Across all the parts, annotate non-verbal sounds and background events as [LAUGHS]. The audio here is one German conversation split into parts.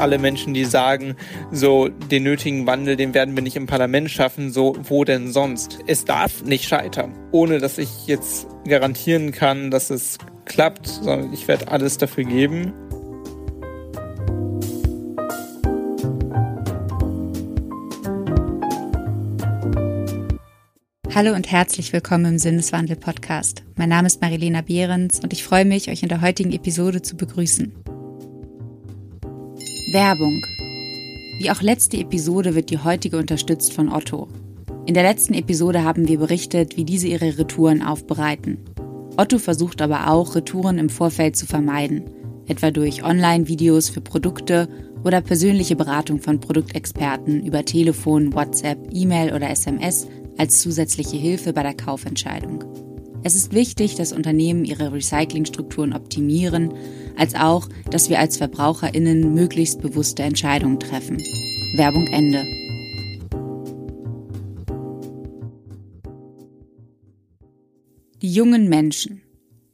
alle Menschen, die sagen, so den nötigen Wandel, den werden wir nicht im Parlament schaffen, so wo denn sonst? Es darf nicht scheitern, ohne dass ich jetzt garantieren kann, dass es klappt, sondern ich werde alles dafür geben. Hallo und herzlich willkommen im Sinneswandel Podcast. Mein Name ist Marilena Behrens und ich freue mich, euch in der heutigen Episode zu begrüßen. Werbung. Wie auch letzte Episode wird die heutige unterstützt von Otto. In der letzten Episode haben wir berichtet, wie diese ihre Retouren aufbereiten. Otto versucht aber auch, Retouren im Vorfeld zu vermeiden, etwa durch Online-Videos für Produkte oder persönliche Beratung von Produktexperten über Telefon, WhatsApp, E-Mail oder SMS als zusätzliche Hilfe bei der Kaufentscheidung. Es ist wichtig, dass Unternehmen ihre Recyclingstrukturen optimieren, als auch, dass wir als Verbraucherinnen möglichst bewusste Entscheidungen treffen. Werbung Ende. Die jungen Menschen.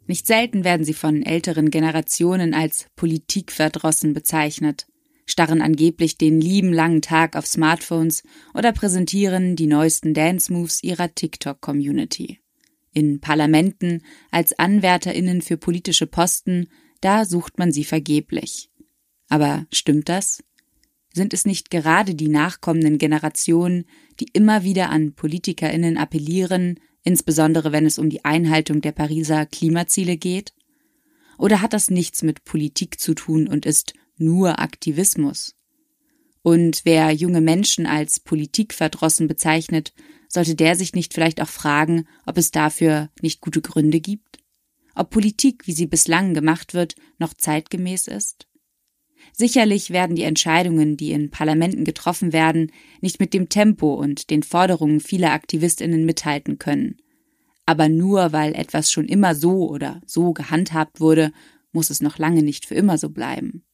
Nicht selten werden sie von älteren Generationen als politikverdrossen bezeichnet starren angeblich den lieben langen Tag auf Smartphones oder präsentieren die neuesten Dance-Moves ihrer TikTok-Community. In Parlamenten, als AnwärterInnen für politische Posten, da sucht man sie vergeblich. Aber stimmt das? Sind es nicht gerade die nachkommenden Generationen, die immer wieder an PolitikerInnen appellieren, insbesondere wenn es um die Einhaltung der Pariser Klimaziele geht? Oder hat das nichts mit Politik zu tun und ist nur Aktivismus. Und wer junge Menschen als politikverdrossen bezeichnet, sollte der sich nicht vielleicht auch fragen, ob es dafür nicht gute Gründe gibt? Ob Politik, wie sie bislang gemacht wird, noch zeitgemäß ist? Sicherlich werden die Entscheidungen, die in Parlamenten getroffen werden, nicht mit dem Tempo und den Forderungen vieler Aktivistinnen mithalten können. Aber nur weil etwas schon immer so oder so gehandhabt wurde, muss es noch lange nicht für immer so bleiben.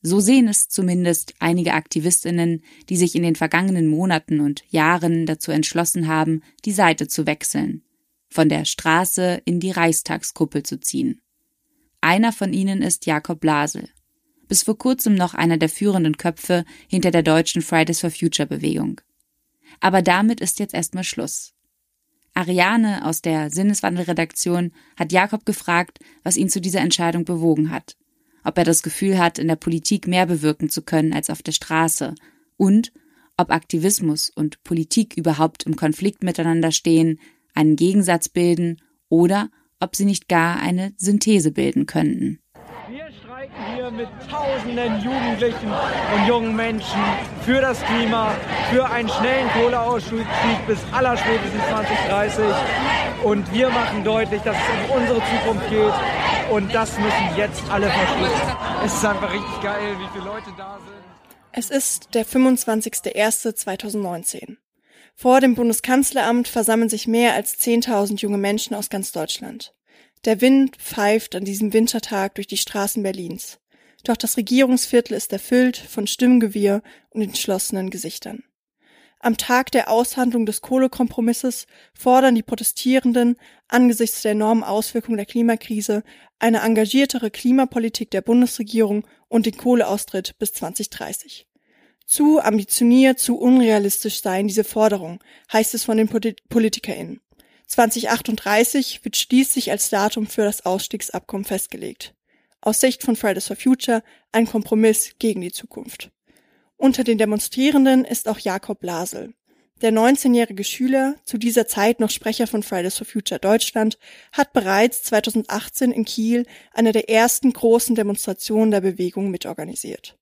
So sehen es zumindest einige Aktivistinnen, die sich in den vergangenen Monaten und Jahren dazu entschlossen haben, die Seite zu wechseln, von der Straße in die Reichstagskuppel zu ziehen. Einer von ihnen ist Jakob Blasel, bis vor kurzem noch einer der führenden Köpfe hinter der deutschen Fridays for Future Bewegung. Aber damit ist jetzt erstmal Schluss. Ariane aus der Sinneswandelredaktion hat Jakob gefragt, was ihn zu dieser Entscheidung bewogen hat ob er das Gefühl hat, in der Politik mehr bewirken zu können als auf der Straße und ob Aktivismus und Politik überhaupt im Konflikt miteinander stehen, einen Gegensatz bilden oder ob sie nicht gar eine Synthese bilden könnten. Wir streiken hier mit tausenden Jugendlichen und jungen Menschen für das Klima, für einen schnellen Kohleausstieg bis allerspätestens 2030. Und wir machen deutlich, dass es um unsere Zukunft geht und das müssen jetzt alle verstehen. Es ist einfach richtig geil, wie viele Leute da sind. Es ist der 25.01.2019. Vor dem Bundeskanzleramt versammeln sich mehr als 10.000 junge Menschen aus ganz Deutschland. Der Wind pfeift an diesem Wintertag durch die Straßen Berlins. Doch das Regierungsviertel ist erfüllt von Stimmgewirr und entschlossenen Gesichtern. Am Tag der Aushandlung des Kohlekompromisses fordern die Protestierenden angesichts der enormen Auswirkungen der Klimakrise eine engagiertere Klimapolitik der Bundesregierung und den Kohleaustritt bis 2030. Zu ambitioniert, zu unrealistisch seien diese Forderungen, heißt es von den PolitikerInnen. 2038 wird schließlich als Datum für das Ausstiegsabkommen festgelegt. Aus Sicht von Fridays for Future ein Kompromiss gegen die Zukunft. Unter den Demonstrierenden ist auch Jakob Blasel. Der 19-jährige Schüler, zu dieser Zeit noch Sprecher von Fridays for Future Deutschland, hat bereits 2018 in Kiel eine der ersten großen Demonstrationen der Bewegung mitorganisiert.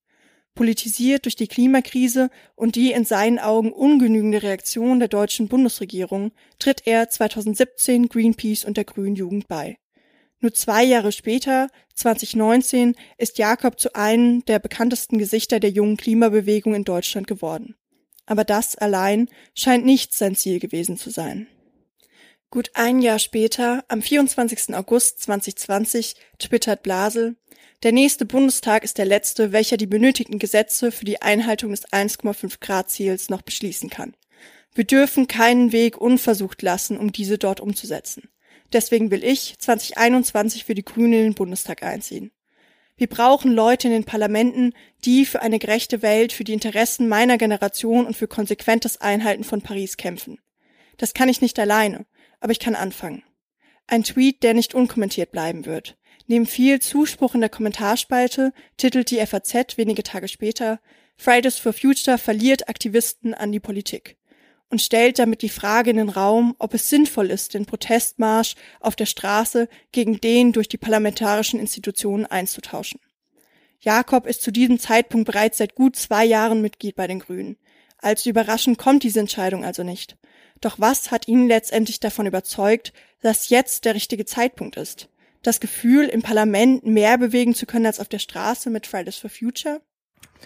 Politisiert durch die Klimakrise und die in seinen Augen ungenügende Reaktion der deutschen Bundesregierung tritt er 2017 Greenpeace und der Grünen Jugend bei. Nur zwei Jahre später, 2019, ist Jakob zu einem der bekanntesten Gesichter der jungen Klimabewegung in Deutschland geworden. Aber das allein scheint nicht sein Ziel gewesen zu sein. Gut ein Jahr später, am 24. August 2020, twittert Blasel, der nächste Bundestag ist der letzte, welcher die benötigten Gesetze für die Einhaltung des 1,5 Grad Ziels noch beschließen kann. Wir dürfen keinen Weg unversucht lassen, um diese dort umzusetzen. Deswegen will ich 2021 für die Grünen in den Bundestag einziehen. Wir brauchen Leute in den Parlamenten, die für eine gerechte Welt, für die Interessen meiner Generation und für konsequentes Einhalten von Paris kämpfen. Das kann ich nicht alleine, aber ich kann anfangen. Ein Tweet, der nicht unkommentiert bleiben wird. Neben viel Zuspruch in der Kommentarspalte titelt die FAZ wenige Tage später Fridays for Future verliert Aktivisten an die Politik und stellt damit die Frage in den Raum, ob es sinnvoll ist, den Protestmarsch auf der Straße gegen den durch die parlamentarischen Institutionen einzutauschen. Jakob ist zu diesem Zeitpunkt bereits seit gut zwei Jahren Mitglied bei den Grünen. Allzu überraschend kommt diese Entscheidung also nicht. Doch was hat ihn letztendlich davon überzeugt, dass jetzt der richtige Zeitpunkt ist? Das Gefühl, im Parlament mehr bewegen zu können als auf der Straße mit Fridays for Future?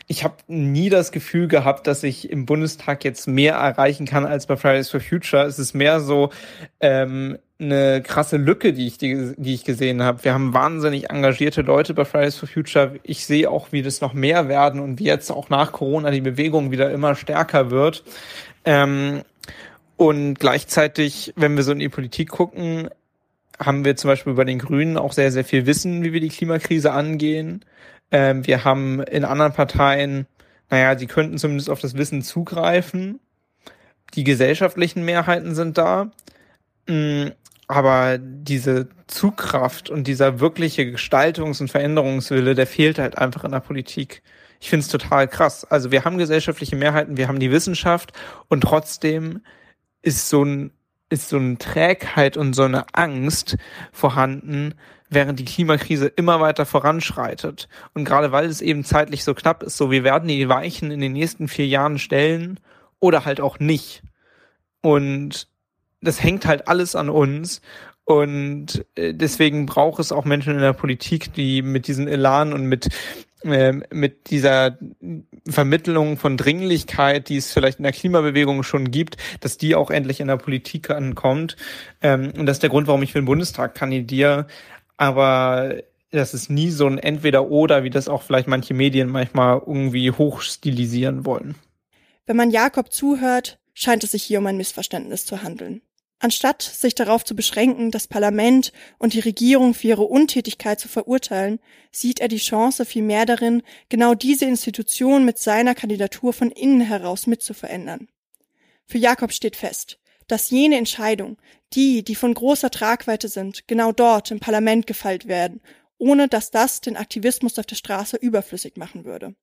ich habe nie das Gefühl gehabt, dass ich im Bundestag jetzt mehr erreichen kann als bei Fridays for Future. Es ist mehr so ähm, eine krasse Lücke, die ich, die, die ich gesehen habe. Wir haben wahnsinnig engagierte Leute bei Fridays for Future. Ich sehe auch, wie das noch mehr werden und wie jetzt auch nach Corona die Bewegung wieder immer stärker wird. Ähm, und gleichzeitig, wenn wir so in die Politik gucken, haben wir zum Beispiel bei den Grünen auch sehr, sehr viel Wissen, wie wir die Klimakrise angehen. Ähm, wir haben in anderen Parteien, naja, sie könnten zumindest auf das Wissen zugreifen. Die gesellschaftlichen Mehrheiten sind da. Mm, aber diese Zugkraft und dieser wirkliche Gestaltungs- und Veränderungswille, der fehlt halt einfach in der Politik. Ich finde es total krass. Also wir haben gesellschaftliche Mehrheiten, wir haben die Wissenschaft und trotzdem ist so ein ist so eine Trägheit und so eine Angst vorhanden, während die Klimakrise immer weiter voranschreitet. Und gerade weil es eben zeitlich so knapp ist, so wir werden die Weichen in den nächsten vier Jahren stellen oder halt auch nicht. Und das hängt halt alles an uns. Und äh, deswegen braucht es auch Menschen in der Politik, die mit diesem Elan und mit mit dieser Vermittlung von Dringlichkeit, die es vielleicht in der Klimabewegung schon gibt, dass die auch endlich in der Politik ankommt. Ähm, und das ist der Grund, warum ich für den Bundestag kandidiere. Aber das ist nie so ein Entweder-Oder, wie das auch vielleicht manche Medien manchmal irgendwie hochstilisieren wollen. Wenn man Jakob zuhört, scheint es sich hier um ein Missverständnis zu handeln. Anstatt sich darauf zu beschränken, das Parlament und die Regierung für ihre Untätigkeit zu verurteilen, sieht er die Chance vielmehr darin, genau diese Institution mit seiner Kandidatur von innen heraus mitzuverändern. Für Jakob steht fest, dass jene Entscheidung, die, die von großer Tragweite sind, genau dort im Parlament gefeilt werden, ohne dass das den Aktivismus auf der Straße überflüssig machen würde.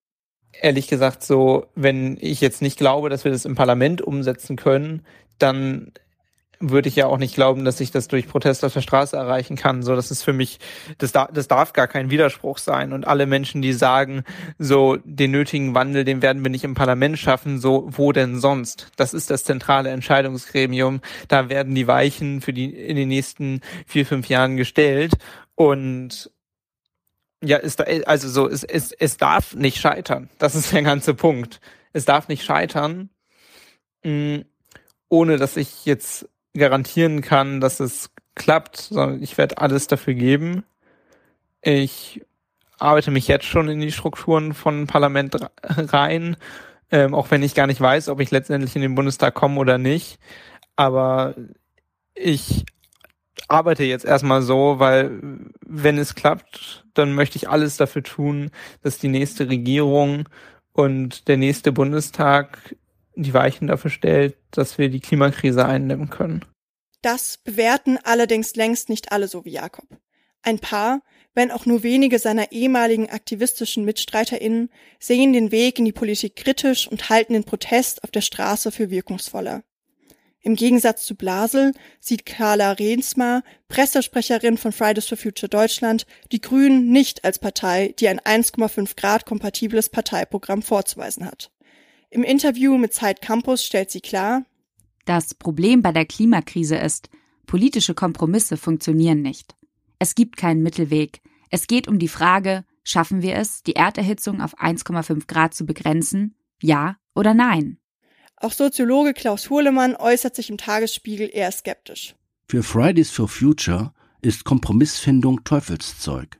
Ehrlich gesagt, so, wenn ich jetzt nicht glaube, dass wir das im Parlament umsetzen können, dann würde ich ja auch nicht glauben, dass ich das durch Protest auf der Straße erreichen kann. So, das ist für mich, das, da, das darf gar kein Widerspruch sein. Und alle Menschen, die sagen, so den nötigen Wandel, den werden wir nicht im Parlament schaffen, so wo denn sonst? Das ist das zentrale Entscheidungsgremium. Da werden die Weichen für die in den nächsten vier, fünf Jahren gestellt. Und ja, ist da, also so, es, es, es darf nicht scheitern. Das ist der ganze Punkt. Es darf nicht scheitern, mh, mm, ohne dass ich jetzt garantieren kann, dass es klappt, sondern ich werde alles dafür geben. Ich arbeite mich jetzt schon in die Strukturen von Parlament rein, ähm, auch wenn ich gar nicht weiß, ob ich letztendlich in den Bundestag komme oder nicht. Aber ich arbeite jetzt erstmal so, weil wenn es klappt, dann möchte ich alles dafür tun, dass die nächste Regierung und der nächste Bundestag die Weichen dafür stellt, dass wir die Klimakrise eindämmen können. Das bewerten allerdings längst nicht alle so wie Jakob. Ein paar, wenn auch nur wenige seiner ehemaligen aktivistischen MitstreiterInnen, sehen den Weg in die Politik kritisch und halten den Protest auf der Straße für wirkungsvoller. Im Gegensatz zu Blasel sieht Carla Rehnsma, Pressesprecherin von Fridays for Future Deutschland, die Grünen nicht als Partei, die ein 1,5 Grad kompatibles Parteiprogramm vorzuweisen hat. Im Interview mit Zeit Campus stellt sie klar, das Problem bei der Klimakrise ist, politische Kompromisse funktionieren nicht. Es gibt keinen Mittelweg. Es geht um die Frage, schaffen wir es, die Erderhitzung auf 1,5 Grad zu begrenzen? Ja oder nein? Auch Soziologe Klaus Hurlemann äußert sich im Tagesspiegel eher skeptisch. Für Fridays for Future ist Kompromissfindung Teufelszeug.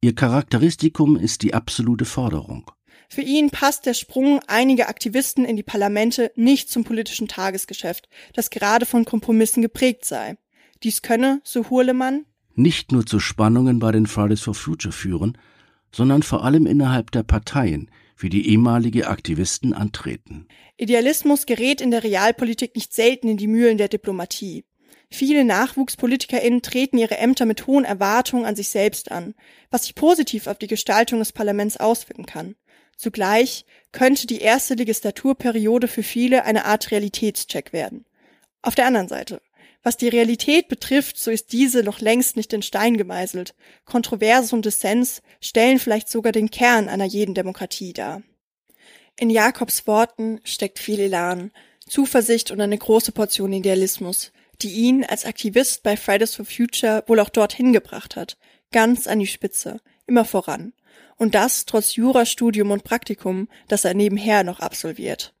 Ihr Charakteristikum ist die absolute Forderung. Für ihn passt der Sprung einiger Aktivisten in die Parlamente nicht zum politischen Tagesgeschäft, das gerade von Kompromissen geprägt sei. Dies könne, so Hurlemann, nicht nur zu Spannungen bei den Fridays for Future führen, sondern vor allem innerhalb der Parteien, wie die ehemalige Aktivisten antreten. Idealismus gerät in der Realpolitik nicht selten in die Mühlen der Diplomatie. Viele NachwuchspolitikerInnen treten ihre Ämter mit hohen Erwartungen an sich selbst an, was sich positiv auf die Gestaltung des Parlaments auswirken kann. Zugleich könnte die erste Legislaturperiode für viele eine Art Realitätscheck werden. Auf der anderen Seite, was die Realität betrifft, so ist diese noch längst nicht in Stein gemeißelt. Kontroverse und Dissens stellen vielleicht sogar den Kern einer jeden Demokratie dar. In Jakobs Worten steckt viel Elan, Zuversicht und eine große Portion Idealismus, die ihn als Aktivist bei Fridays for Future wohl auch dorthin gebracht hat, ganz an die Spitze, immer voran. Und das trotz Jurastudium und Praktikum, das er nebenher noch absolviert.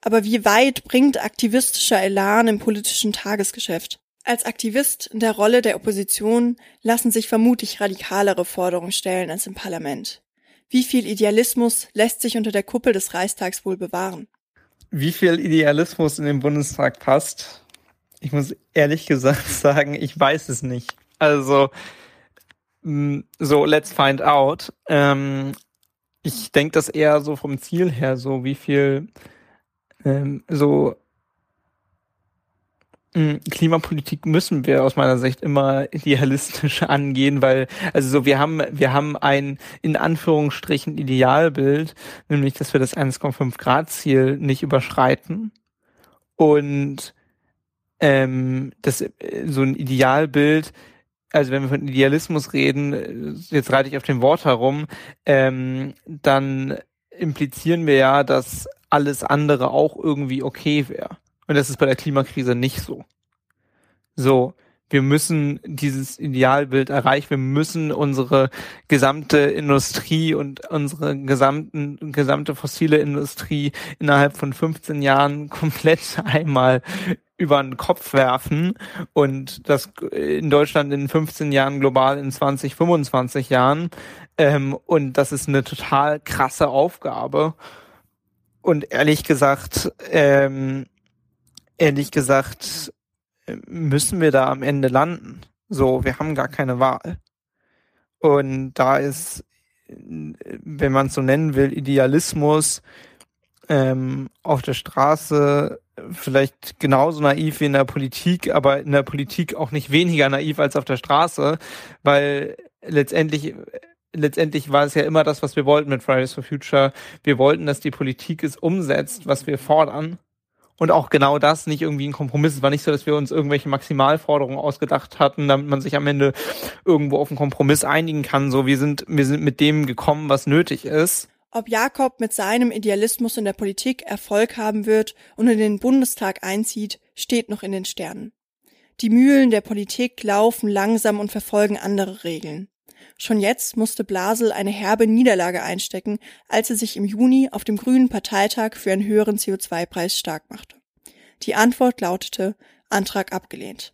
Aber wie weit bringt aktivistischer Elan im politischen Tagesgeschäft? Als Aktivist in der Rolle der Opposition lassen sich vermutlich radikalere Forderungen stellen als im Parlament. Wie viel Idealismus lässt sich unter der Kuppel des Reichstags wohl bewahren? Wie viel Idealismus in den Bundestag passt? Ich muss ehrlich gesagt [LAUGHS] sagen, ich weiß es nicht. Also, so, let's find out. Ähm, ich denke das eher so vom Ziel her, so wie viel ähm, so hm, Klimapolitik müssen wir aus meiner Sicht immer idealistisch [LAUGHS] angehen, weil also so wir haben wir haben ein in Anführungsstrichen Idealbild, nämlich dass wir das 1,5 Grad Ziel nicht überschreiten und ähm, das äh, so ein Idealbild also wenn wir von Idealismus reden, jetzt reite ich auf dem Wort herum, ähm, dann implizieren wir ja, dass alles andere auch irgendwie okay wäre. Und das ist bei der Klimakrise nicht so. So, wir müssen dieses Idealbild erreichen. Wir müssen unsere gesamte Industrie und unsere gesamten, gesamte fossile Industrie innerhalb von 15 Jahren [LAUGHS] komplett einmal über den Kopf werfen und das in Deutschland in 15 Jahren, global in 20, 25 Jahren. Ähm, und das ist eine total krasse Aufgabe. Und ehrlich gesagt, ähm, ehrlich gesagt, müssen wir da am Ende landen. So, wir haben gar keine Wahl. Und da ist, wenn man es so nennen will, Idealismus ähm, auf der Straße vielleicht genauso naiv wie in der Politik, aber in der Politik auch nicht weniger naiv als auf der Straße, weil letztendlich letztendlich war es ja immer das, was wir wollten mit Fridays for Future. Wir wollten, dass die Politik es umsetzt, was wir fordern. Und auch genau das nicht irgendwie ein Kompromiss. Es war nicht so, dass wir uns irgendwelche Maximalforderungen ausgedacht hatten, damit man sich am Ende irgendwo auf einen Kompromiss einigen kann. So, wir sind, wir sind mit dem gekommen, was nötig ist. Ob Jakob mit seinem Idealismus in der Politik Erfolg haben wird und in den Bundestag einzieht, steht noch in den Sternen. Die Mühlen der Politik laufen langsam und verfolgen andere Regeln. Schon jetzt musste Blasel eine herbe Niederlage einstecken, als er sich im Juni auf dem Grünen Parteitag für einen höheren CO2-Preis stark machte. Die Antwort lautete Antrag abgelehnt.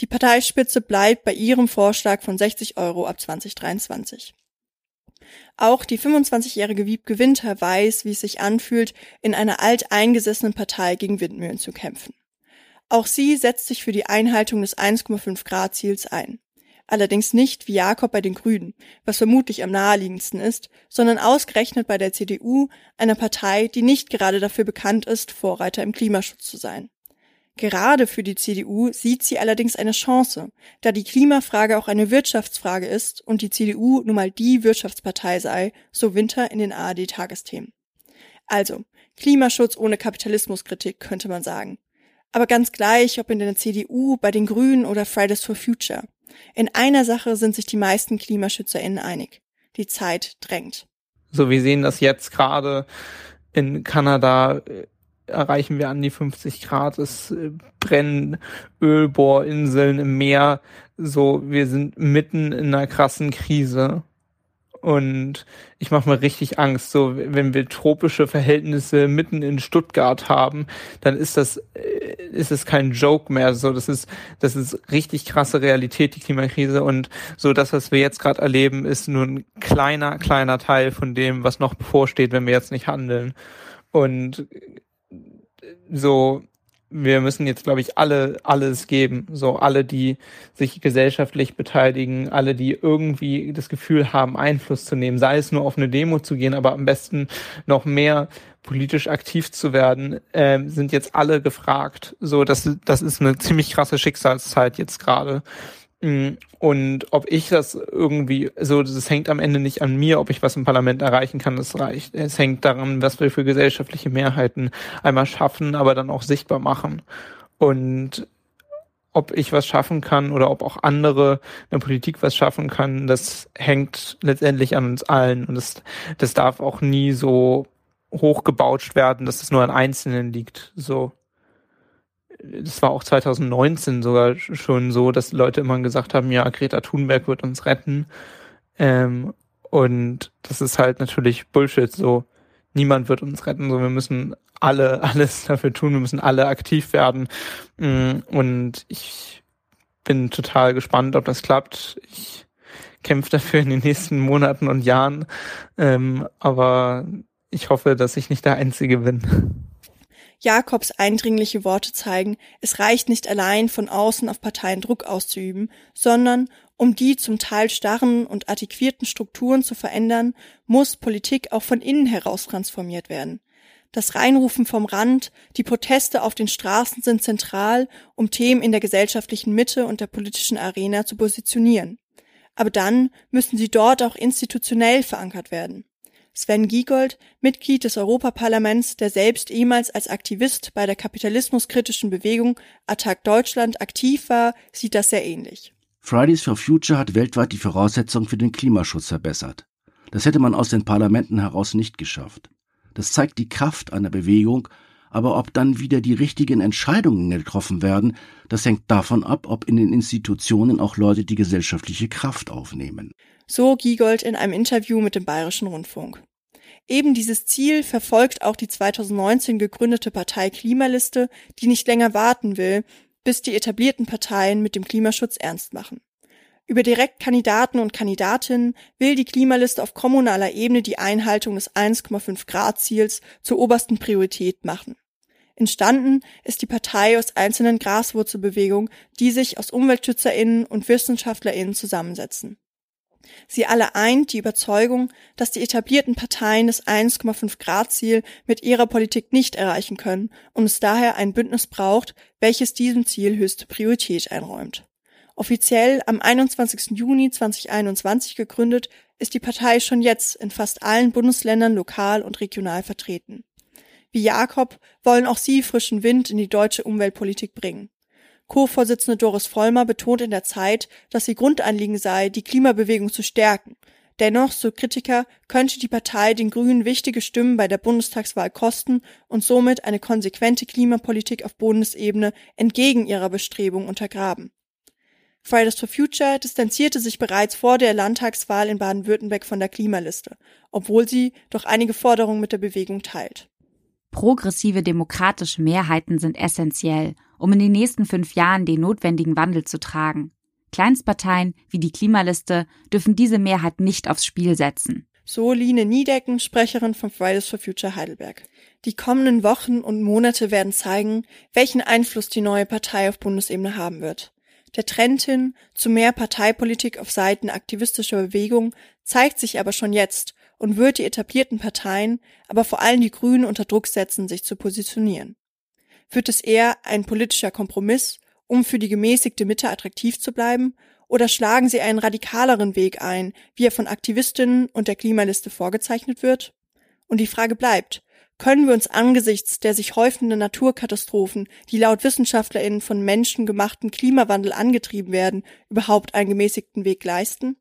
Die Parteispitze bleibt bei ihrem Vorschlag von 60 Euro ab 2023. Auch die 25-jährige Wiebke Winter weiß, wie es sich anfühlt, in einer alteingesessenen Partei gegen Windmühlen zu kämpfen. Auch sie setzt sich für die Einhaltung des 1,5 Grad Ziels ein allerdings nicht wie Jakob bei den Grünen, was vermutlich am naheliegendsten ist, sondern ausgerechnet bei der CDU, einer Partei, die nicht gerade dafür bekannt ist, Vorreiter im Klimaschutz zu sein. Gerade für die CDU sieht sie allerdings eine Chance, da die Klimafrage auch eine Wirtschaftsfrage ist und die CDU nun mal die Wirtschaftspartei sei, so Winter in den ARD-Tagesthemen. Also, Klimaschutz ohne Kapitalismuskritik könnte man sagen. Aber ganz gleich, ob in der CDU, bei den Grünen oder Fridays for Future. In einer Sache sind sich die meisten KlimaschützerInnen einig. Die Zeit drängt. So, wir sehen das jetzt gerade in Kanada äh, erreichen wir an die 50 Grad. Es äh, brennen Ölbohrinseln im Meer. So, wir sind mitten in einer krassen Krise. Und ich mache mir richtig Angst. So, wenn wir tropische Verhältnisse mitten in Stuttgart haben, dann ist das, äh, ist es kein Joke mehr. So, das ist, das ist richtig krasse Realität, die Klimakrise. Und so das, was wir jetzt gerade erleben, ist nur ein kleiner, kleiner Teil von dem, was noch bevorsteht, wenn wir jetzt nicht handeln. Und so, wir müssen jetzt, glaube ich, alle alles geben. So alle, die sich gesellschaftlich beteiligen, alle, die irgendwie das Gefühl haben, Einfluss zu nehmen, sei es nur auf eine Demo zu gehen, aber am besten noch mehr politisch aktiv zu werden, äh, sind jetzt alle gefragt. So, das, das ist eine ziemlich krasse Schicksalszeit jetzt gerade. Mm, und ob ich das irgendwie, so, das hängt am Ende nicht an mir, ob ich was im Parlament erreichen kann, das reicht. Es hängt daran, was wir für gesellschaftliche Mehrheiten einmal schaffen, aber dann auch sichtbar machen. Und ob ich was schaffen kann oder ob auch andere in der Politik was schaffen kann, das hängt letztendlich an uns allen. Und das, das darf auch nie so hochgebautscht werden, dass es nur an Einzelnen liegt. So das war auch 2019 sogar schon so, dass Leute immer gesagt haben, ja, Greta Thunberg wird uns retten. Ähm, und das ist halt natürlich Bullshit. So, niemand wird uns retten. So, wir müssen alle [LAUGHS] alles dafür tun. Wir müssen alle aktiv werden. Mm, und ich bin total gespannt, ob das klappt. Ich kämpfe dafür in den nächsten Monaten und Jahren. Ähm, aber ich hoffe, dass ich nicht der Einzige bin. [LAUGHS] Jakobs eindringliche Worte zeigen, es reicht nicht allein von außen auf Parteien Druck auszuüben, sondern um die zum Teil starren und artiquierten Strukturen zu verändern, muss Politik auch von innen heraus transformiert werden. Das Reinrufen vom Rand, die Proteste auf den Straßen sind zentral, um Themen in der gesellschaftlichen Mitte und der politischen Arena zu positionieren. Aber dann müssen sie dort auch institutionell verankert werden. Sven Giegold, Mitglied des Europaparlaments, der selbst ehemals als Aktivist bei der kapitalismuskritischen Bewegung Attac Deutschland aktiv war, sieht das sehr ähnlich. Fridays for Future hat weltweit die Voraussetzungen für den Klimaschutz verbessert. Das hätte man aus den Parlamenten heraus nicht geschafft. Das zeigt die Kraft einer Bewegung, aber ob dann wieder die richtigen Entscheidungen getroffen werden, das hängt davon ab, ob in den Institutionen auch Leute die gesellschaftliche Kraft aufnehmen. So Giegold in einem Interview mit dem Bayerischen Rundfunk. Eben dieses Ziel verfolgt auch die 2019 gegründete Partei Klimaliste, die nicht länger warten will, bis die etablierten Parteien mit dem Klimaschutz ernst machen. Über Direktkandidaten und Kandidatinnen will die Klimaliste auf kommunaler Ebene die Einhaltung des 1,5 Grad Ziels zur obersten Priorität machen. Entstanden ist die Partei aus einzelnen Graswurzelbewegungen, die sich aus Umweltschützerinnen und Wissenschaftlerinnen zusammensetzen. Sie alle eint die Überzeugung, dass die etablierten Parteien das 1,5 Grad Ziel mit ihrer Politik nicht erreichen können und es daher ein Bündnis braucht, welches diesem Ziel höchste Priorität einräumt. Offiziell am 21. Juni 2021 gegründet, ist die Partei schon jetzt in fast allen Bundesländern lokal und regional vertreten. Wie Jakob wollen auch sie frischen Wind in die deutsche Umweltpolitik bringen. Co-Vorsitzende Doris Vollmer betont in der Zeit, dass ihr Grundanliegen sei, die Klimabewegung zu stärken. Dennoch, so Kritiker, könnte die Partei den Grünen wichtige Stimmen bei der Bundestagswahl kosten und somit eine konsequente Klimapolitik auf Bundesebene entgegen ihrer Bestrebung untergraben. Fridays for Future distanzierte sich bereits vor der Landtagswahl in Baden-Württemberg von der Klimaliste, obwohl sie doch einige Forderungen mit der Bewegung teilt. Progressive demokratische Mehrheiten sind essentiell, um in den nächsten fünf Jahren den notwendigen Wandel zu tragen. Kleinstparteien wie die Klimaliste dürfen diese Mehrheit nicht aufs Spiel setzen. So Line Niedecken, Sprecherin von Fridays for Future Heidelberg. Die kommenden Wochen und Monate werden zeigen, welchen Einfluss die neue Partei auf Bundesebene haben wird. Der Trend hin zu mehr Parteipolitik auf Seiten aktivistischer Bewegung zeigt sich aber schon jetzt und wird die etablierten Parteien, aber vor allem die Grünen unter Druck setzen, sich zu positionieren. Wird es eher ein politischer Kompromiss, um für die gemäßigte Mitte attraktiv zu bleiben, oder schlagen sie einen radikaleren Weg ein, wie er von Aktivistinnen und der Klimaliste vorgezeichnet wird? Und die Frage bleibt, können wir uns angesichts der sich häufenden Naturkatastrophen, die laut Wissenschaftlerinnen von menschengemachten Klimawandel angetrieben werden, überhaupt einen gemäßigten Weg leisten?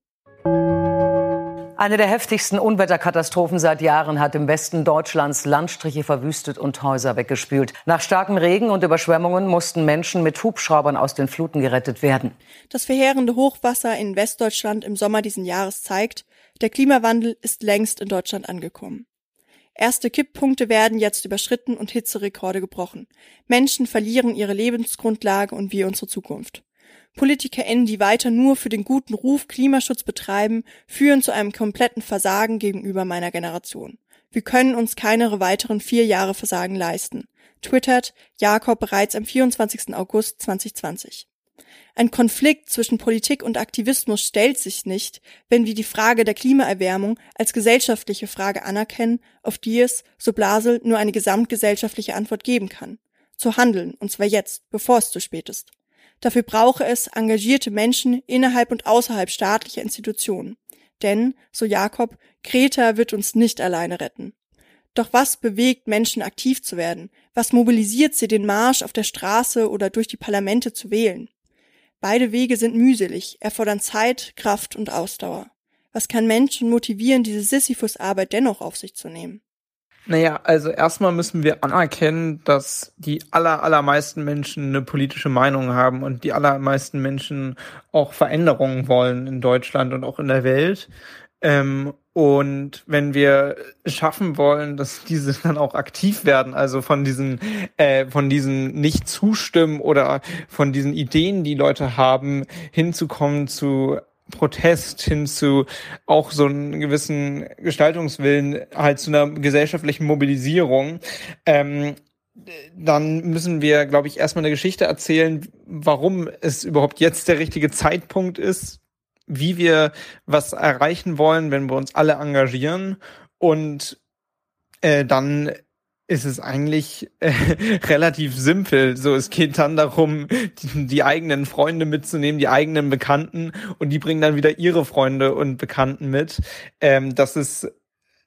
Eine der heftigsten Unwetterkatastrophen seit Jahren hat im Westen Deutschlands Landstriche verwüstet und Häuser weggespült. Nach starkem Regen und Überschwemmungen mussten Menschen mit Hubschraubern aus den Fluten gerettet werden. Das verheerende Hochwasser in Westdeutschland im Sommer diesen Jahres zeigt, der Klimawandel ist längst in Deutschland angekommen. Erste Kipppunkte werden jetzt überschritten und Hitzerekorde gebrochen. Menschen verlieren ihre Lebensgrundlage und wir unsere Zukunft. PolitikerInnen, die weiter nur für den guten Ruf Klimaschutz betreiben, führen zu einem kompletten Versagen gegenüber meiner Generation. Wir können uns keine weiteren vier Jahre Versagen leisten. twittert Jakob bereits am 24. August 2020. Ein Konflikt zwischen Politik und Aktivismus stellt sich nicht, wenn wir die Frage der Klimaerwärmung als gesellschaftliche Frage anerkennen, auf die es, so Blasel, nur eine gesamtgesellschaftliche Antwort geben kann. Zu handeln, und zwar jetzt, bevor es zu spät ist. Dafür brauche es engagierte Menschen innerhalb und außerhalb staatlicher Institutionen. Denn, so Jakob, Greta wird uns nicht alleine retten. Doch was bewegt Menschen aktiv zu werden? Was mobilisiert sie, den Marsch auf der Straße oder durch die Parlamente zu wählen? Beide Wege sind mühselig, erfordern Zeit, Kraft und Ausdauer. Was kann Menschen motivieren, diese Sisyphus-Arbeit dennoch auf sich zu nehmen? Naja, also erstmal müssen wir anerkennen, dass die aller, allermeisten Menschen eine politische Meinung haben und die allermeisten Menschen auch Veränderungen wollen in Deutschland und auch in der Welt. Ähm, und wenn wir schaffen wollen, dass diese [LAUGHS] dann auch aktiv werden, also von diesen, äh, von diesen nicht zustimmen oder von diesen Ideen, die Leute haben, hinzukommen zu Protest hin zu auch so einen gewissen Gestaltungswillen, halt zu einer gesellschaftlichen Mobilisierung, ähm, dann müssen wir, glaube ich, erstmal eine Geschichte erzählen, warum es überhaupt jetzt der richtige Zeitpunkt ist, wie wir was erreichen wollen, wenn wir uns alle engagieren. Und äh, dann ist es eigentlich äh, [LAUGHS] relativ simpel. So, es geht dann darum, die, die, eigenen Freunde mitzunehmen, die eigenen Bekannten, und die bringen dann wieder ihre Freunde und Bekannten mit. Ähm, das ist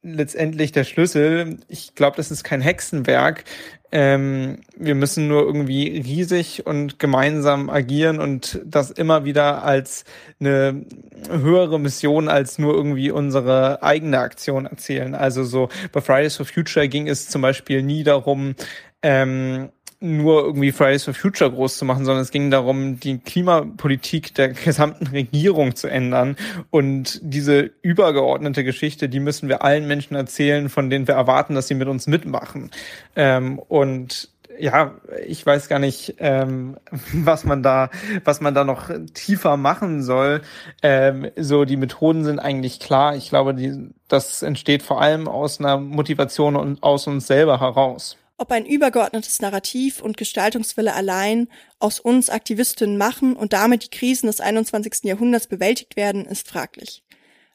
letztendlich der Schlüssel. Ich glaube, das ist kein Hexenwerk. Ähm, wir müssen nur irgendwie riesig und gemeinsam agieren und das immer wieder als eine höhere Mission als nur irgendwie unsere eigene Aktion erzählen. Also so bei Fridays for Future ging es zum Beispiel nie darum, ähm, nur irgendwie Fridays for Future groß zu machen, sondern es ging darum, die Klimapolitik der [LAUGHS] gesamten Regierung zu ändern. Und diese übergeordnete Geschichte, die müssen wir allen Menschen erzählen, von denen wir erwarten, dass sie mit uns mitmachen. Ähm, und ja, ich weiß gar nicht, ähm, [LAUGHS] was man da, was man da noch tiefer machen soll. Ähm, so die Methoden sind eigentlich klar. Ich glaube, die, das entsteht vor allem aus einer Motivation und aus uns selber heraus. Ob ein übergeordnetes Narrativ und Gestaltungswille allein aus uns Aktivistinnen machen und damit die Krisen des 21. Jahrhunderts bewältigt werden, ist fraglich.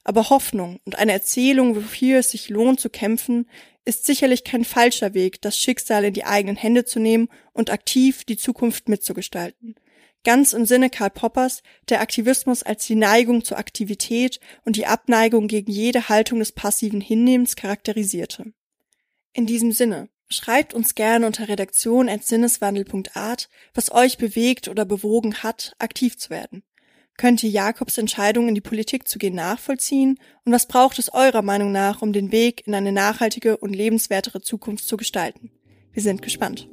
Aber Hoffnung und eine Erzählung, wofür es sich lohnt zu kämpfen, ist sicherlich kein falscher Weg, das Schicksal in die eigenen Hände zu nehmen und aktiv die Zukunft mitzugestalten. Ganz im Sinne Karl Poppers, der Aktivismus als die Neigung zur Aktivität und die Abneigung gegen jede Haltung des passiven Hinnehmens charakterisierte. In diesem Sinne, Schreibt uns gerne unter redaktion.sinneswandel.art, was euch bewegt oder bewogen hat, aktiv zu werden. Könnt ihr Jakobs Entscheidung in die Politik zu gehen nachvollziehen? Und was braucht es eurer Meinung nach, um den Weg in eine nachhaltige und lebenswertere Zukunft zu gestalten? Wir sind gespannt.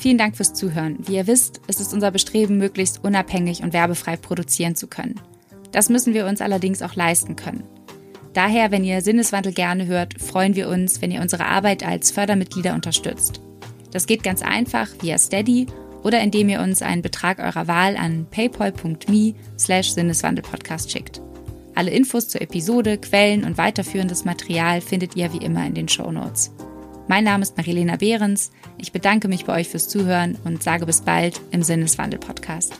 Vielen Dank fürs Zuhören. Wie ihr wisst, ist es unser Bestreben, möglichst unabhängig und werbefrei produzieren zu können. Das müssen wir uns allerdings auch leisten können. Daher, wenn ihr Sinneswandel gerne hört, freuen wir uns, wenn ihr unsere Arbeit als Fördermitglieder unterstützt. Das geht ganz einfach via Steady oder indem ihr uns einen Betrag eurer Wahl an paypal.me slash Sinneswandelpodcast schickt. Alle Infos zur Episode, Quellen und weiterführendes Material findet ihr wie immer in den Show Notes. Mein Name ist Marilena Behrens. Ich bedanke mich bei euch fürs Zuhören und sage bis bald im Sinneswandel-Podcast.